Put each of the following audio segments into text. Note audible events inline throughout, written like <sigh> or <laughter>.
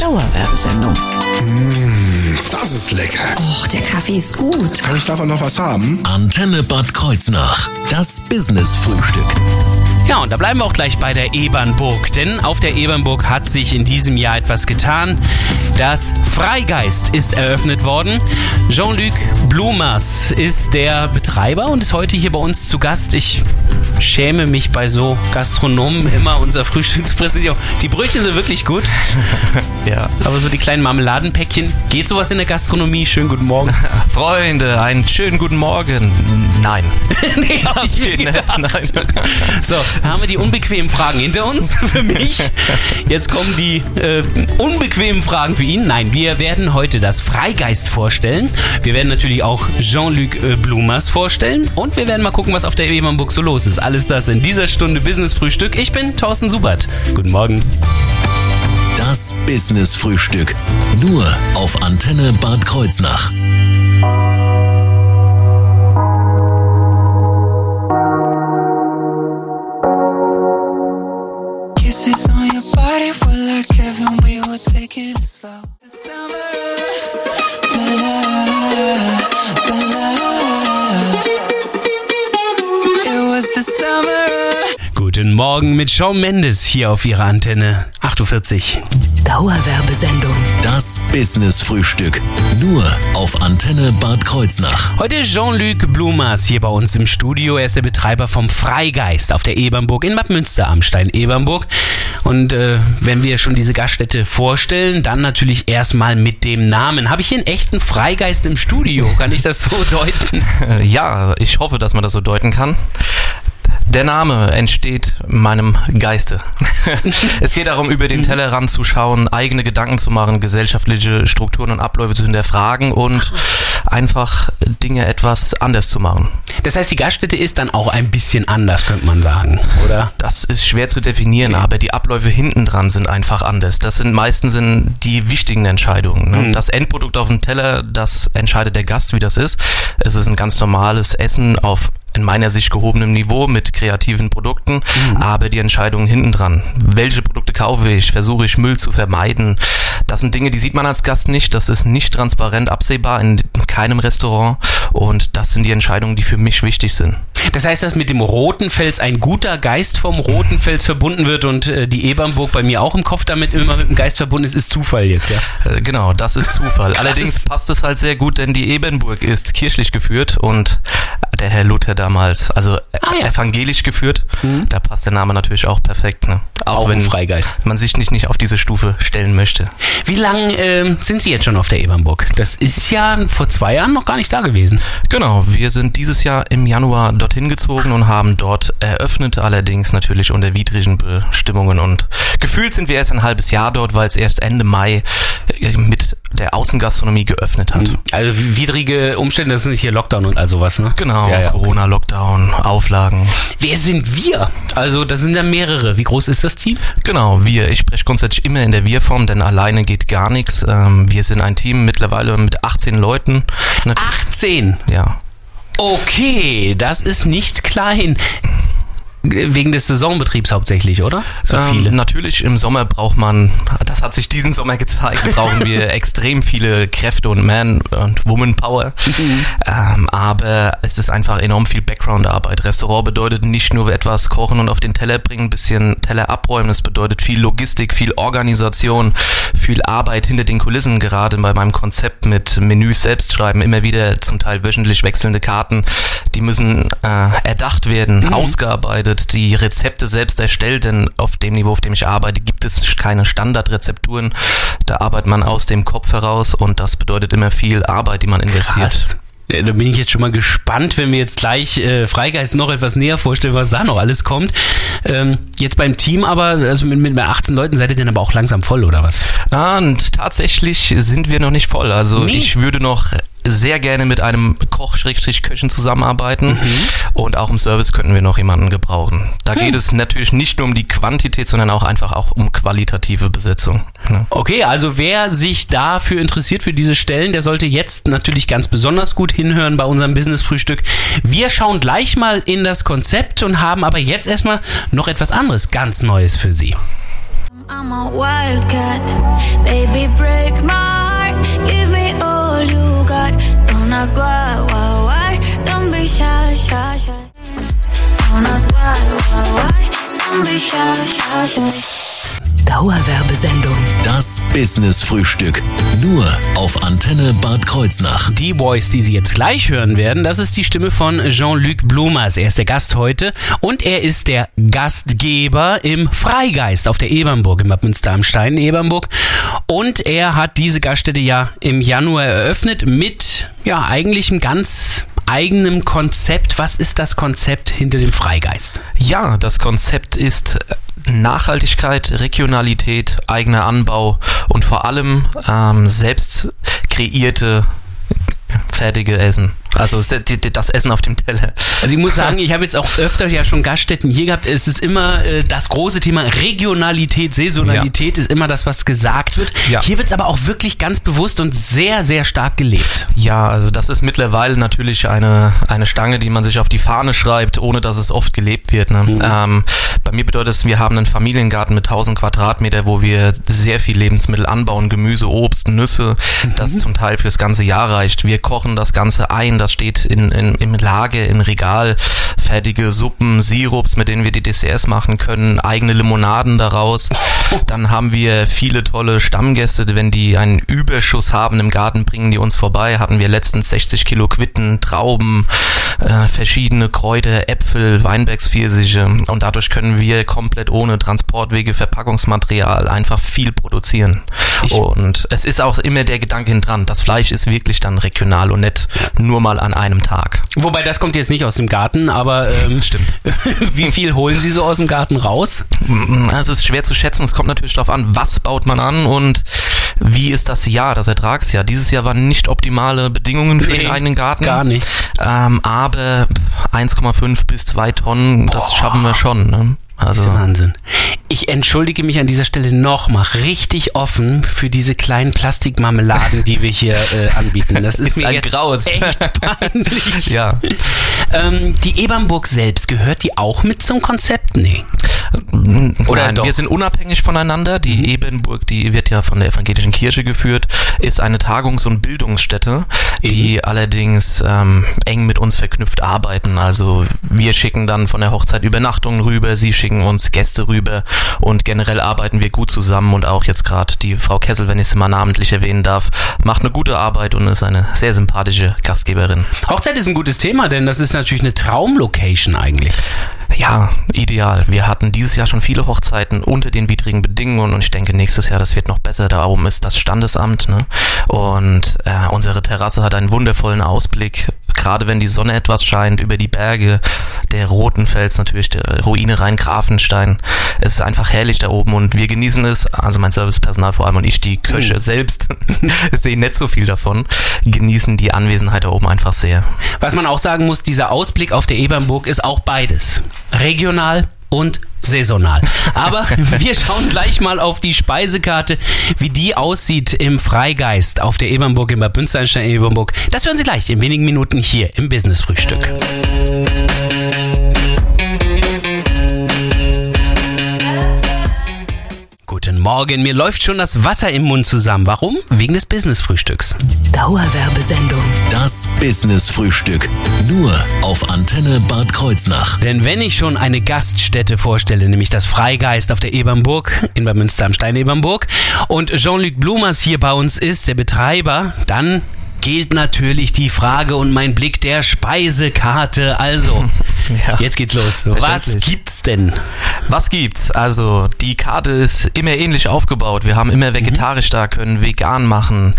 Dauerwerbesendung. Das ist lecker. Och, der Kaffee ist gut. Kann ich davon noch was haben? Antenne Bad Kreuznach. Das Business-Frühstück. Ja, und da bleiben wir auch gleich bei der Ebernburg, denn auf der Ebernburg hat sich in diesem Jahr etwas getan. Das Freigeist ist eröffnet worden. Jean-Luc Blumers ist der Betreiber und ist heute hier bei uns zu Gast. Ich schäme mich bei so Gastronomen immer unser Frühstückspräsidium. Die Brötchen sind wirklich gut. <laughs> Ja. Aber so die kleinen Marmeladenpäckchen, geht sowas in der Gastronomie? Schönen guten Morgen. <laughs> Freunde, einen schönen guten Morgen. Nein. <laughs> nee, Das geht nicht. Nein. So, haben wir die unbequemen Fragen hinter uns <laughs> für mich. Jetzt kommen die äh, unbequemen Fragen für ihn. Nein, wir werden heute das Freigeist vorstellen. Wir werden natürlich auch Jean-Luc äh, Blumers vorstellen. Und wir werden mal gucken, was auf der Ebernburg so los ist. Alles das in dieser Stunde Business Frühstück. Ich bin Thorsten Subert. Guten Morgen. Das Business-Frühstück. Nur auf Antenne Bad Kreuznach. Mit Shawn Mendes hier auf Ihrer Antenne. 8.40 Uhr. Dauerwerbesendung. Das Business-Frühstück. Nur auf Antenne Bad Kreuznach. Heute Jean-Luc Blumers hier bei uns im Studio. Er ist der Betreiber vom Freigeist auf der Ebernburg in Bad Münster am Stein Ebernburg. Und äh, wenn wir schon diese Gaststätte vorstellen, dann natürlich erstmal mit dem Namen. Habe ich hier einen echten Freigeist im Studio? Kann ich das so <laughs> deuten? Äh, Ja, ich hoffe, dass man das so deuten kann. Der Name entsteht meinem Geiste. <laughs> es geht darum, über den Tellerrand zu schauen, eigene Gedanken zu machen, gesellschaftliche Strukturen und Abläufe zu hinterfragen und einfach Dinge etwas anders zu machen. Das heißt, die Gaststätte ist dann auch ein bisschen anders, könnte man sagen, oder? Das ist schwer zu definieren, aber die Abläufe hinten dran sind einfach anders. Das sind meistens sind die wichtigen Entscheidungen. Ne? Mhm. Das Endprodukt auf dem Teller, das entscheidet der Gast, wie das ist. Es ist ein ganz normales Essen auf in meiner Sicht gehobenem Niveau mit kreativen Produkten, aber die Entscheidungen hinten dran. Welche Produkte kaufe ich? Versuche ich Müll zu vermeiden? Das sind Dinge, die sieht man als Gast nicht. Das ist nicht transparent absehbar in keinem Restaurant und das sind die Entscheidungen, die für mich wichtig sind. Das heißt, dass mit dem Roten Fels ein guter Geist vom Roten Fels verbunden wird und äh, die Ebernburg bei mir auch im Kopf damit immer mit dem Geist verbunden ist, ist Zufall jetzt, ja? Äh, Genau, das ist Zufall. <laughs> Allerdings passt es halt sehr gut, denn die Ebenburg ist kirchlich geführt und der Herr Luther damals, also Ah, ja. evangelisch geführt. Da passt der Name natürlich auch perfekt. Ne? Auch ein Freigeist. man sich nicht, nicht auf diese Stufe stellen möchte. Wie lange ähm, sind Sie jetzt schon auf der Ebernburg? Das ist ja vor zwei Jahren noch gar nicht da gewesen. Genau, wir sind dieses Jahr im Januar dorthin gezogen und haben dort eröffnet, allerdings natürlich unter widrigen Bestimmungen. Und gefühlt sind wir erst ein halbes Jahr dort, weil es erst Ende Mai äh, mit der Außengastronomie geöffnet hat. Also widrige Umstände, das sind hier Lockdown und all sowas, ne? Genau, Ja, ja, okay. Corona-Lockdown, Auflagen. Wer sind wir? Also, das sind ja mehrere. Wie groß ist das Team? Genau, wir. Ich spreche grundsätzlich immer in der Wir-Form, denn alleine geht gar nichts. Ähm, wir sind ein Team mittlerweile mit 18 Leuten. Nat- 18. Ja. Okay, das ist nicht klein. Wegen des Saisonbetriebs hauptsächlich, oder? So Ähm, viele. Natürlich im Sommer braucht man, das hat sich diesen Sommer gezeigt, <laughs> brauchen wir extrem viele Kräfte und Man- und Woman-Power. <laughs> Ähm, aber es ist einfach enorm viel Background-Arbeit. Restaurant bedeutet nicht nur etwas kochen und auf den Teller bringen, ein bisschen Teller abräumen. Es bedeutet viel Logistik, viel Organisation, viel Arbeit hinter den Kulissen. Gerade bei meinem Konzept mit Menüs selbst schreiben, immer wieder zum Teil wöchentlich wechselnde Karten. Die müssen äh, erdacht werden, ausgearbeitet, die Rezepte selbst erstellt, denn auf dem Niveau, auf dem ich arbeite, gibt es keine Standardrezepturen. Da arbeitet man aus dem Kopf heraus und das bedeutet immer viel Arbeit, die man investiert. Krass. Da bin ich jetzt schon mal gespannt, wenn wir jetzt gleich äh, Freigeist noch etwas näher vorstellen, was da noch alles kommt. Ähm, jetzt beim Team aber, also mit, mit 18 Leuten seid ihr denn aber auch langsam voll, oder was? Ah, und tatsächlich sind wir noch nicht voll. Also Nee. ich würde noch sehr gerne mit einem Koch-Köchen zusammenarbeiten und auch im Service könnten wir noch jemanden gebrauchen. Da geht es natürlich nicht nur um die Quantität, sondern auch einfach auch um qualitative Besetzung. Ne? Okay, also wer sich dafür interessiert, für diese Stellen, der sollte jetzt natürlich ganz besonders gut hinhören bei unserem Business-Frühstück. Wir schauen gleich mal in das Konzept und haben aber jetzt erstmal noch etwas anderes ganz Neues für Sie. I'm a wildcat. Baby, break my heart. Give me all you got. Don't ask why, why, why. Don't be shy, shy, shy. Don't ask why, why, why. Don't be shy, shy, shy. Dauerwerbesendung. Das Business Frühstück. Nur auf Antenne Bad Kreuznach. Die Boys, die Sie jetzt gleich hören werden, das ist die Stimme von Jean-Luc Blumers. Er ist der Gast heute und er ist der Gastgeber im Freigeist auf der Ebernburg, im Bad Münster am Stein, Ebernburg. Und er hat diese Gaststätte ja im Januar eröffnet mit, ja, eigentlich einem ganz eigenem Konzept. Was ist das Konzept hinter dem Freigeist? Ja, das Konzept ist Nachhaltigkeit, Regionalität, eigener Anbau und vor allem ähm, selbst kreierte fertige Essen. Also das Essen auf dem Teller. Also ich muss sagen, ich habe jetzt auch öfter ja schon Gaststätten hier gehabt. Es ist immer äh, das große Thema Regionalität, Saisonalität ist immer das, was gesagt wird. Ja. Hier wird es aber auch wirklich ganz bewusst und sehr, sehr stark gelebt. Ja, also das ist mittlerweile natürlich eine, eine Stange, die man sich auf die Fahne schreibt, ohne dass es oft gelebt wird. Ne? Ähm, bei mir bedeutet es, wir haben einen Familiengarten mit 1000 Quadratmeter, wo wir sehr viel Lebensmittel anbauen, Gemüse, Obst, Nüsse, das zum Teil fürs ganze Jahr reicht. Wir kochen das Ganze ein, das steht in, in, im Lager, im Regal, fertige Suppen, Sirups, mit denen wir die Desserts machen können, eigene Limonaden daraus. Dann haben wir viele tolle Stammgäste, wenn die einen Überschuss haben im Garten, bringen die uns vorbei. Hatten wir letztens 60 Kilo Quitten, Trauben, äh, verschiedene Kräuter, Äpfel, Weinbergspfirsiche und dadurch können wir komplett ohne Transportwege, Verpackungsmaterial einfach viel produzieren. Ich- und es ist auch immer der Gedanke dran, das Fleisch ist wirklich dann regional und nicht nur mal an einem Tag. Wobei das kommt jetzt nicht aus dem Garten, aber ähm, <laughs> Stimmt. <laughs> wie viel holen Sie so aus dem Garten raus? Mm, Es ist schwer zu schätzen. Es kommt natürlich darauf an, was baut man an und wie ist das Jahr, das Ertragsjahr. Dieses Jahr waren nicht optimale Bedingungen für Nee, den eigenen Garten. gar nicht. Ähm, aber 1,5 bis 2 Tonnen, das schaffen wir schon. Ne? Das Also ist Wahnsinn. Ich entschuldige mich an dieser Stelle nochmal richtig offen für diese kleinen Plastikmarmeladen, die wir hier äh, anbieten. Das <laughs> ist, Ist mir ein jetzt Graus. echt <laughs> peinlich. ja. Ähm, die Ebernburg selbst, gehört die auch mit zum Konzept? Nee. Oder Nein, doch? Mhm. wir sind unabhängig voneinander. Die Ebenburg, die wird ja von der evangelischen Kirche geführt, ist eine Tagungs- und Bildungsstätte, die allerdings ähm, eng mit uns verknüpft arbeiten. Also wir schicken dann von der Hochzeit Übernachtungen rüber, sie schicken uns Gäste rüber und generell arbeiten wir gut zusammen und auch jetzt gerade die Frau Kessel, wenn ich sie mal namentlich erwähnen darf, macht eine gute Arbeit und ist eine sehr sympathische Gastgeberin. Hochzeit ist ein gutes Thema, denn das ist natürlich eine Traumlocation eigentlich. Ja, ideal. Wir hatten dieses Jahr schon viele Hochzeiten unter den widrigen Bedingungen und ich denke, nächstes Jahr, das wird noch besser. Da oben ist das Standesamt ne? und äh, unsere Terrasse hat einen wundervollen Ausblick, gerade wenn die Sonne etwas scheint, über die Berge der Rotenfels, natürlich der Ruine Rhein-Grafenstein. Es ist einfach herrlich da oben und wir genießen es, also mein Servicepersonal vor allem und ich, die Köche selbst, <laughs> <laughs> sehen nicht so viel davon, genießen die Anwesenheit da oben einfach sehr. Was man auch sagen muss, dieser Ausblick auf der Ebernburg ist auch beides. Regional und saisonal. Aber <laughs> wir schauen gleich mal auf die Speisekarte, wie die aussieht im Freigeist auf der Ebernburg in Bad Bünsteinstein Ebernburg. Das hören Sie gleich in wenigen Minuten hier im Business Frühstück. Morgen, mir läuft schon das Wasser im Mund zusammen. Warum? Wegen des Business Frühstücks. Dauerwerbesendung. Das Business Frühstück. Nur auf Antenne Bad Kreuznach. Denn wenn ich schon eine Gaststätte vorstelle, nämlich das Freigeist auf der Ebernburg, in Bad Münster am Stein Ebernburg, und Jean-Luc Blumers hier bei uns ist, der Betreiber, dann gilt natürlich die Frage und mein Blick der Speisekarte. Also, <laughs> Ja. jetzt geht's los. Was gibt's denn? Was gibt's? Also, die Karte ist immer ähnlich aufgebaut. Wir haben immer vegetarisch da, können vegan machen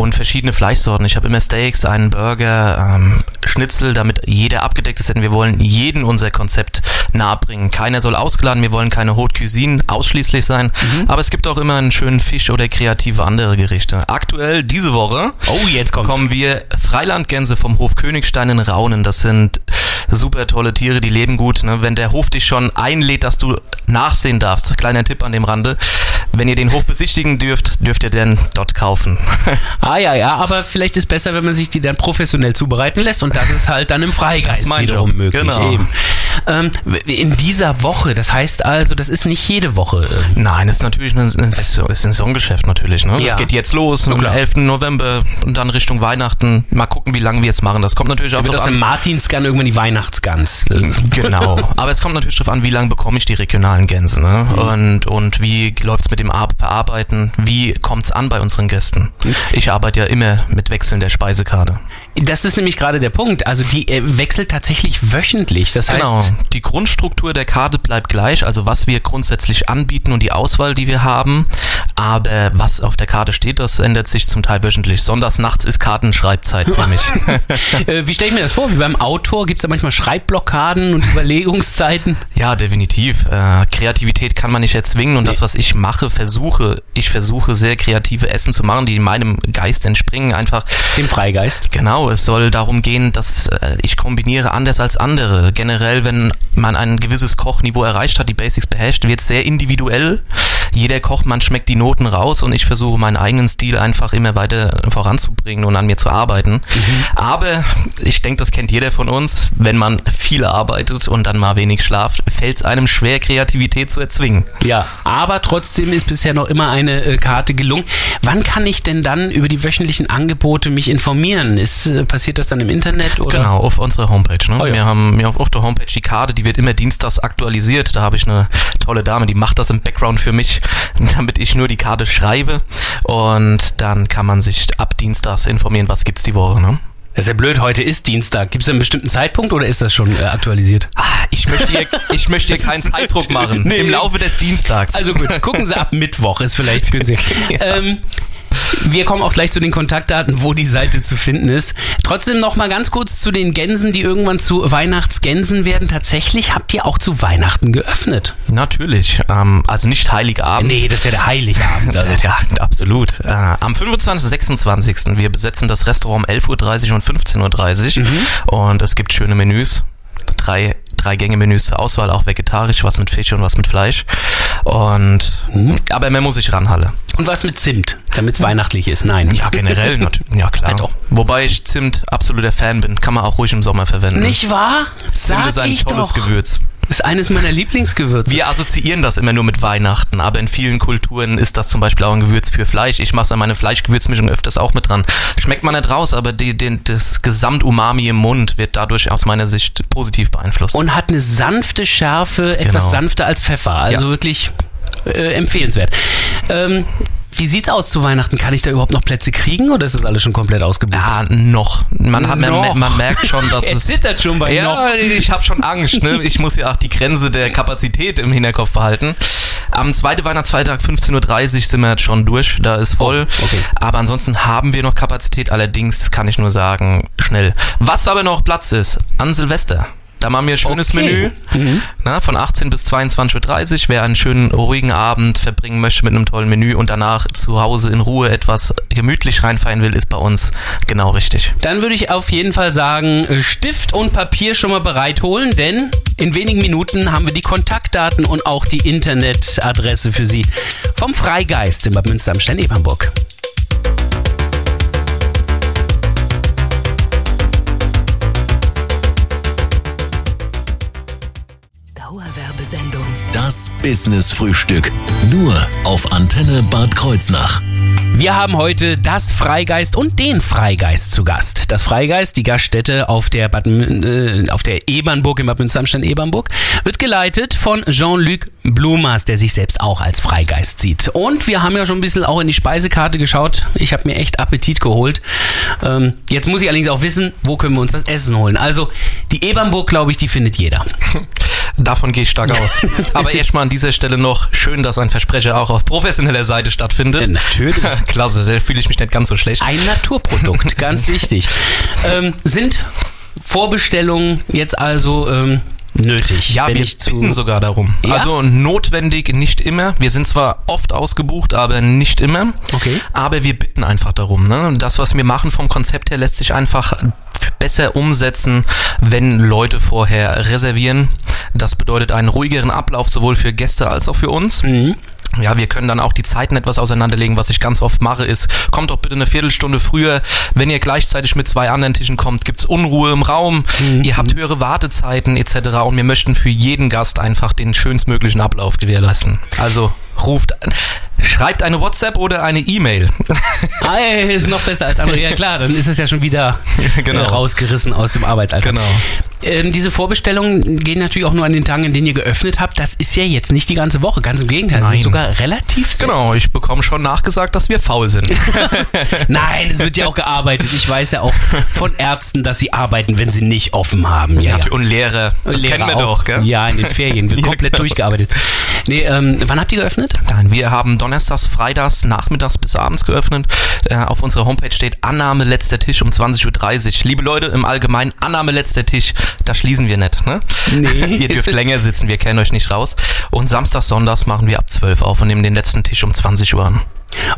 und verschiedene Fleischsorten. Ich habe immer Steaks, einen Burger, ähm, Schnitzel, damit jeder abgedeckt ist, denn wir wollen jeden unser Konzept nahebringen. Keiner soll ausgeladen, wir wollen keine Haute Cuisine ausschließlich sein, aber es gibt auch immer einen schönen Fisch oder kreative andere Gerichte. Aktuell diese Woche Oh, bekommen wir Freilandgänse vom Hof Königstein in Raunen. Das sind super tolle Tiere, die leben gut. Ne? Wenn der Hof dich schon einlädt, dass du nachsehen darfst, kleiner Tipp an dem Rande, wenn ihr den Hof besichtigen dürft, dürft ihr den dort kaufen. <laughs> Ah ja, ja, aber vielleicht ist besser, wenn man sich die dann professionell zubereiten lässt und das ist halt dann im Freigeist wiederum Job, möglich. genau. Eben. Ähm, in dieser Woche, das heißt also, das ist nicht jede Woche. äh, Nein, das ist natürlich ein, ein Saison- ist ein Saisongeschäft natürlich. Ne? Ja. Das geht jetzt los am klar. 11. November und dann Richtung Weihnachten. Mal gucken, wie lange wir es machen. Das kommt natürlich auch Wird aus dem an. Martinsgans irgendwann die Weihnachtsgans. <laughs> Genau. Aber es kommt natürlich darauf an, wie lange bekomme ich die regionalen Gänse. Ne? Mhm. Und, und wie läuft's mit dem Ar Verarbeiten? Wie kommt's an bei unseren Gästen? Mhm. Ich arbeite ja immer mit Wechseln der Speisekarte. Das ist nämlich gerade der Punkt. Also die äh, wechselt tatsächlich wöchentlich. Das Genau. Heißt, Die Grundstruktur der Karte bleibt gleich, also was wir grundsätzlich anbieten und die Auswahl, die wir haben. Aber was auf der Karte steht, das ändert sich zum Teil wöchentlich. Sonntags nachts ist Kartenschreibzeit für mich. <laughs> äh, wie stelle ich mir das vor? Wie beim Autor gibt es da manchmal Schreibblockaden und Überlegungszeiten. <laughs> ja, definitiv. Äh, Kreativität kann man nicht erzwingen und das, was ich mache, versuche, ich versuche sehr kreative Essen zu machen, die meinem Geist entspringen. Einfach Dem Freigeist. Genau, es soll darum gehen, dass äh, ich kombiniere anders als andere. Generell, wenn man ein gewisses Kochniveau erreicht hat, die Basics beherrscht, wird sehr individuell. Jeder Kochmann schmeckt die Noten raus und ich versuche meinen eigenen Stil einfach immer weiter voranzubringen und an mir zu arbeiten. Aber ich denke, das kennt jeder von uns. Wenn man viel arbeitet und dann mal wenig schlaft, fällt es einem schwer, Kreativität zu erzwingen. Ja, aber trotzdem ist bisher noch immer eine äh, Karte gelungen. Wann kann ich denn dann über die wöchentlichen Angebote mich informieren? Ist, äh, passiert das dann im Internet? Oder? Genau, auf unserer Homepage. Ne? Oh ja. Wir haben wir auf der Homepage die Karte, die wird immer dienstags aktualisiert. Da habe ich eine tolle Dame, die macht das im Background für mich, <laughs> damit ich nur die Karte schreibe. Und dann kann man sich ab dienstags informieren, was gibt's die Woche. Ne? Das ist ja blöd, heute ist Dienstag. Gibt es einen bestimmten Zeitpunkt oder ist das schon äh, aktualisiert? Ah, ich möchte hier, <laughs> ich möchte hier keinen Zeitdruck machen. Nee. Im Laufe des Dienstags. Also gut, gucken Sie ab <laughs> Mittwoch, ist vielleicht günstig. ähm, wir kommen auch gleich zu den Kontaktdaten, wo die Seite zu finden ist. Trotzdem noch mal ganz kurz zu den Gänsen, die irgendwann zu Weihnachtsgänsen werden. Tatsächlich habt ihr auch zu Weihnachten geöffnet. Natürlich. Ähm, also nicht Heiligabend. Nee, das ist ja der Heiligabend. Also. <laughs> Ja, <laughs> absolut. Äh, am 25. 26. Wir besetzen das Restaurant um 11.30 Uhr und 15.30 Uhr Mhm. und es gibt schöne Menüs. Drei, drei Gänge-Menüs zur Auswahl, auch vegetarisch, was mit Fisch und was mit Fleisch. Und, Mhm. aber man muss sich ranhalle. Und was mit Zimt, damit es weihnachtlich ist? Nein. Ja, generell, natürlich. Ja, klar. Doch. Wobei ich Zimt absoluter Fan bin. Kann man auch ruhig im Sommer verwenden. Nicht wahr? Zimt Sag ist ein ich tolles doch. Gewürz. Ist eines meiner Lieblingsgewürze. Wir assoziieren das immer nur mit Weihnachten, aber in vielen Kulturen ist das zum Beispiel auch ein Gewürz für Fleisch. Ich mache an meine Fleischgewürzmischung öfters auch mit dran. Schmeckt man nicht raus, aber die, den, das Gesamt-Umami im Mund wird dadurch aus meiner Sicht positiv beeinflusst. und hat eine sanfte Schärfe, etwas Genau. sanfter als Pfeffer. Also Ja. wirklich äh, empfehlenswert. Ähm, wie sieht's aus zu Weihnachten? Kann ich da überhaupt noch Plätze kriegen oder ist das alles schon komplett ausgebucht? ja, noch. Man, hat, man, Noch. man merkt schon, dass <laughs> es... zittert schon bei ja, noch. ich habe schon Angst. Ne? Ich muss ja auch die Grenze der Kapazität im Hinterkopf behalten. Am zweiten Weihnachtsfeiertag 15.30 Uhr sind wir jetzt schon durch. Da ist voll. Oh, okay. Aber ansonsten haben wir noch Kapazität. Allerdings kann ich nur sagen, schnell. Was aber noch Platz ist, an Silvester. Da machen wir ein schönes Okay. Menü. Na, von 18 bis 22.30 Uhr. Wer einen schönen, ruhigen Abend verbringen möchte mit einem tollen Menü und danach zu Hause in Ruhe etwas gemütlich reinfeiern will, ist bei uns genau richtig. Dann würde ich auf jeden Fall sagen, Stift und Papier schon mal bereit holen, denn in wenigen Minuten haben wir die Kontaktdaten und auch die Internetadresse für Sie vom Freigeist in Bad Münster am Stein-Ebernburg. Business Frühstück. Nur auf Antenne Bad Kreuznach. Wir haben heute das Freigeist und den Freigeist zu Gast. Das Freigeist, die Gaststätte auf der, Bad, äh, auf der Ebernburg in Bad Münster-Amstein-Ebernburg, wird geleitet von Jean-Luc Blumers, der sich selbst auch als Freigeist sieht. Und wir haben ja schon ein bisschen auch in die Speisekarte geschaut. Ich habe mir echt Appetit geholt. Ähm, jetzt muss ich allerdings auch wissen, wo können wir uns das Essen holen. Also die Ebernburg, glaube ich, die findet jeder. <laughs> Davon gehe ich stark aus. <laughs> Aber erstmal an dieser Stelle noch schön, dass ein Versprecher auch auf professioneller Seite stattfindet. Natürlich. <laughs> Klasse, da fühle ich mich nicht ganz so schlecht. Ein Naturprodukt, <laughs> ganz wichtig. Ähm, sind Vorbestellungen jetzt also ähm, nötig? Ja, wir bitten sogar darum. Ja? Also notwendig nicht immer. Wir sind zwar oft ausgebucht, aber nicht immer. Okay. Aber wir bitten einfach darum. Ne? Das, was wir machen vom Konzept her, lässt sich einfach besser umsetzen, wenn Leute vorher reservieren. Das bedeutet einen ruhigeren Ablauf sowohl für Gäste als auch für uns. Mhm. Ja, wir können dann auch die Zeiten etwas auseinanderlegen. Was ich ganz oft mache, ist, kommt doch bitte eine Viertelstunde früher. Wenn ihr gleichzeitig mit zwei anderen Tischen kommt, gibt's Unruhe im Raum. Ihr habt höhere Wartezeiten etc. Und wir möchten für jeden Gast einfach den schönstmöglichen Ablauf gewährleisten. Also ruft an. Schreibt eine WhatsApp oder eine E-Mail. <laughs> Ah, ist noch besser als andere. Ja klar, dann ist es ja schon wieder <laughs> Genau. äh, rausgerissen aus dem Arbeitsalltag. Genau. Ähm, diese Vorbestellungen gehen natürlich auch nur an den Tagen, in denen ihr geöffnet habt. Das ist ja jetzt nicht die ganze Woche, ganz im Gegenteil. Das ist Nein. sogar relativ selten. Genau, ich bekomme schon nachgesagt, dass wir faul sind. <laughs> Nein, es wird ja auch gearbeitet. Ich weiß ja auch von Ärzten, dass sie arbeiten, wenn sie nicht offen haben. Ja, ja. Und Lehrer, das Lehrer kennen wir auch. doch, gell? Ja, in den Ferien wird komplett durchgearbeitet. Nee, ähm, wann habt ihr geöffnet? Nein, wir haben donnerstags, freitags, nachmittags bis abends geöffnet. Äh, auf unserer Homepage steht Annahme letzter Tisch um 20.30 Uhr. Liebe Leute, im Allgemeinen Annahme letzter Tisch, da schließen wir nicht. Ne? Nee. <laughs> Ihr dürft länger sitzen, wir kennen euch nicht raus. Und samstags, sonntags machen wir ab 12 auf und nehmen den letzten Tisch um 20 Uhr an.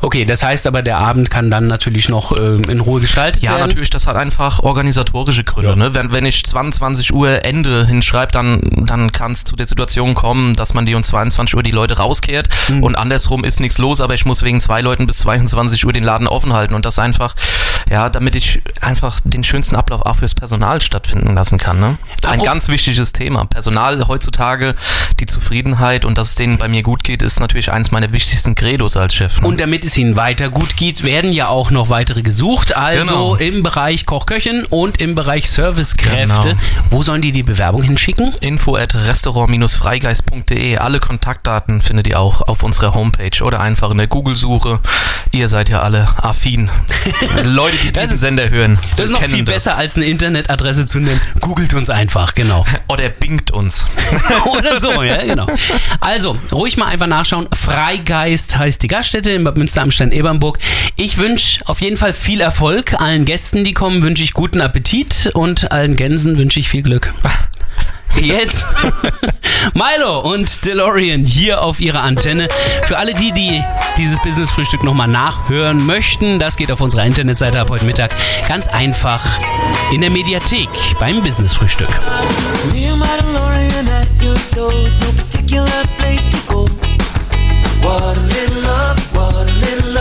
Okay, das heißt aber, der Abend kann dann natürlich noch ähm, in Ruhe gestaltet Ja, werden. natürlich, das hat einfach organisatorische Gründe. Ja. Ne? Wenn, wenn ich 22 Uhr Ende hinschreibe, dann, dann kann es zu der Situation kommen, dass man die um 22 Uhr die Leute rauskehrt Mhm. und andersrum ist nichts los, aber ich muss wegen zwei Leuten bis 22 Uhr den Laden offen halten und das einfach, ja, damit ich einfach den schönsten Ablauf auch fürs Personal stattfinden lassen kann. Ne? Ein Apro- ganz wichtiges Thema. Personal heutzutage, die Zufriedenheit und dass es denen bei mir gut geht, ist natürlich eines meiner wichtigsten Credos als Chef. Ne? Damit es ihnen weiter gut geht, werden ja auch noch weitere gesucht. Also Genau. im Bereich Koch-Köchin und im Bereich Servicekräfte. Genau. Wo sollen die die Bewerbung hinschicken? info at restaurant-freigeist.de. Alle Kontaktdaten findet ihr auch auf unserer Homepage oder einfach in der Google-Suche. Ihr seid ja alle affin. <laughs> Leute, die diesen ist- Sender hören. Das ist noch viel das. besser, als eine Internetadresse zu nennen. Googelt uns einfach, genau. <laughs> Oder bingt uns. <laughs> Oder so, ja, genau. Also, ruhig mal einfach nachschauen. Freigeist heißt die Gaststätte Bad Münster am Stein-Ebernburg. Ich wünsche auf jeden Fall viel Erfolg. Allen Gästen, die kommen, wünsche ich guten Appetit und allen Gänsen wünsche ich viel Glück. <laughs> Jetzt <laughs> Milo und DeLorean hier auf ihrer Antenne. Für alle die, die dieses Business-Frühstück nochmal nachhören möchten, das geht auf unserer Internetseite ab heute Mittag. Ganz einfach in der Mediathek beim Business-Frühstück. Me and my DeLorean a little